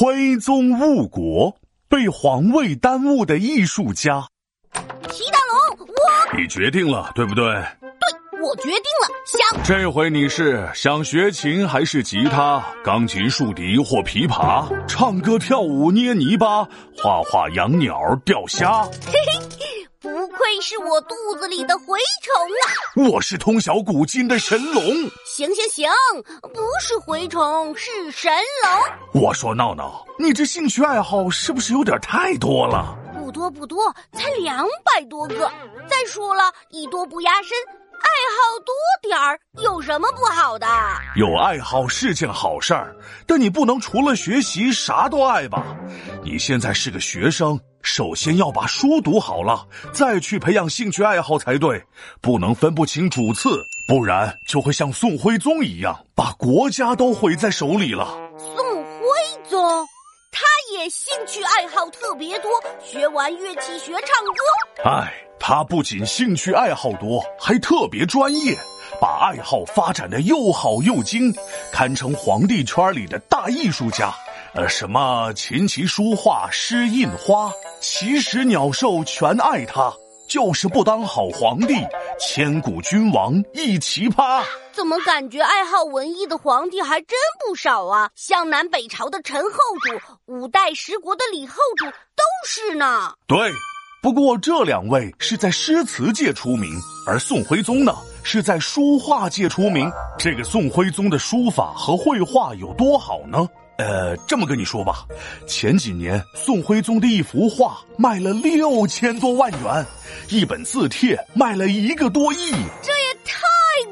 徽宗误国，被皇位耽误的艺术家。皮大龙，我你决定了，对不对？对，我决定了，想这回你是想学琴还是吉他、钢琴、竖笛或琵琶？唱歌、跳舞、捏泥巴、画画、养鸟、钓虾？嘿嘿，是我肚子里的蛔虫啊！我是通晓古今的神龙。行行行，不是蛔虫，是神龙。我说闹闹，你这兴趣爱好是不是有点太多了？不多不多，才两百多个。再说了，艺多不压身，爱好多点儿有什么不好的？有爱好是件好事儿，但你不能除了学习啥都爱吧？你现在是个学生，首先要把书读好了，再去培养兴趣爱好才对，不能分不清主次，不然就会像宋徽宗一样，把国家都毁在手里了。宋徽宗。他也兴趣爱好特别多，学完乐器学唱歌。哎，他不仅兴趣爱好多，还特别专业，把爱好发展的又好又精，堪称皇帝圈里的大艺术家。呃，什么琴棋书画诗印花，奇石鸟兽全爱他。就是不当好皇帝，千古君王一奇葩。怎么感觉爱好文艺的皇帝还真不少啊？像南北朝的陈后主，五代十国的李后主都是呢。对，不过这两位是在诗词界出名，而宋徽宗呢是在书画界出名。这个宋徽宗的书法和绘画有多好呢？呃，这么跟你说吧，前几年宋徽宗的一幅画卖了六千多万元，一本字帖卖了一个多亿，这也太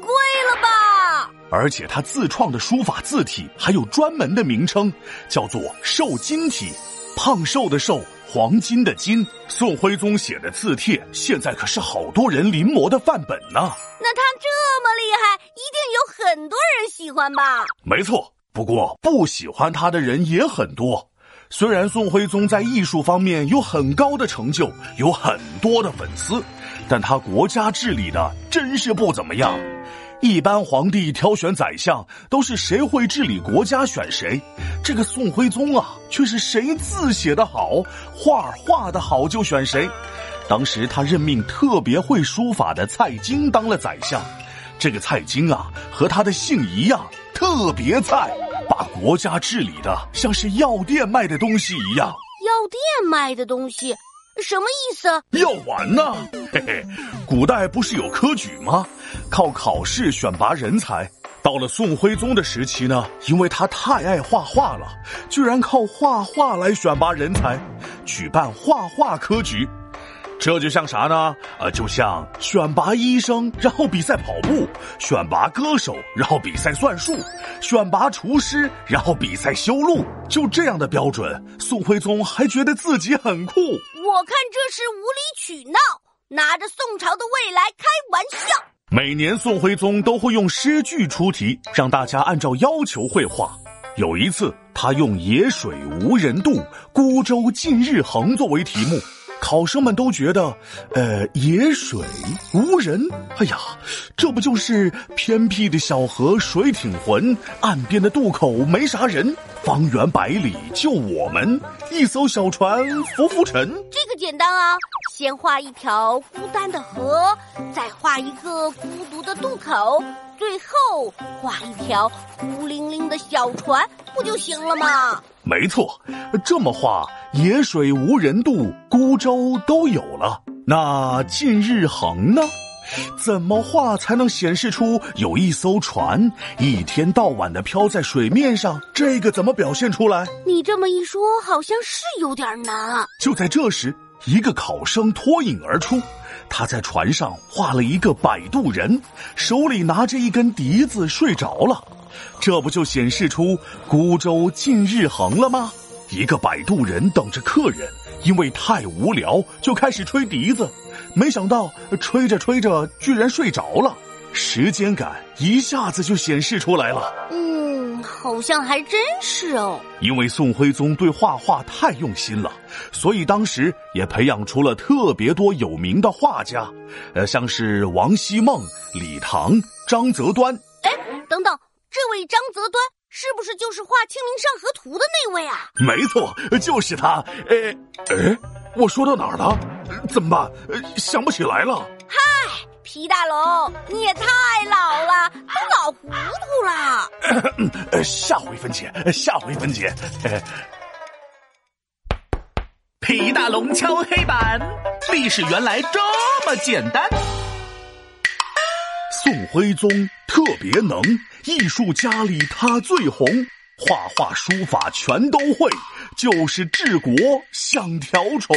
贵了吧！而且他自创的书法字体还有专门的名称，叫做瘦金体，胖瘦的瘦，黄金的金。宋徽宗写的字帖，现在可是好多人临摹的范本呢。那他这么厉害，一定有很多人喜欢吧？没错。不过，不喜欢他的人也很多。虽然宋徽宗在艺术方面有很高的成就，有很多的粉丝，但他国家治理的真是不怎么样。一般皇帝挑选宰相都是谁会治理国家选谁，这个宋徽宗啊，却是谁字写得好，画画的好就选谁。当时他任命特别会书法的蔡京当了宰相，这个蔡京啊，和他的姓一样，特别菜。把国家治理的像是药店卖的东西一样，药店卖的东西，什么意思？药丸呢？嘿嘿，古代不是有科举吗？靠考试选拔人才。到了宋徽宗的时期呢，因为他太爱画画了，居然靠画画来选拔人才，举办画画科举。这就像啥呢？呃，就像选拔医生，然后比赛跑步；选拔歌手，然后比赛算术；选拔厨师，然后比赛修路。就这样的标准，宋徽宗还觉得自己很酷。我看这是无理取闹，拿着宋朝的未来开玩笑。每年宋徽宗都会用诗句出题，让大家按照要求绘画。有一次，他用“野水无人渡，孤舟近日横”作为题目。考生们都觉得，呃，野水无人，哎呀，这不就是偏僻的小河水挺浑，岸边的渡口没啥人，方圆百里就我们一艘小船浮浮沉。这个简单啊，先画一条孤单的河，再画一个孤独的渡口，最后画一条孤零零的小船，不就行了吗？没错，这么画，野水无人渡，孤舟都有了。那近日横呢？怎么画才能显示出有一艘船一天到晚的漂在水面上？这个怎么表现出来？你这么一说，好像是有点难。就在这时，一个考生脱颖而出，他在船上画了一个摆渡人，手里拿着一根笛子睡着了。这不就显示出孤舟近日横了吗？一个摆渡人等着客人，因为太无聊，就开始吹笛子，没想到吹着吹着居然睡着了，时间感一下子就显示出来了。好像还真是哦。因为宋徽宗对画画太用心了，所以当时也培养出了特别多有名的画家，呃，像是王希孟、李唐、张择端。哎，等等。这位张择端是不是就是画《清明上河图》的那位啊？没错，就是他。哎哎，我说到哪儿了？怎么办？想不起来了。皮大龙，你也太老了，都老糊涂了。下回分解，下回分解。皮大龙敲黑板，历史原来这么简单。宋徽宗特别能，艺术家里他最红，画画书法全都会，就是治国像条虫。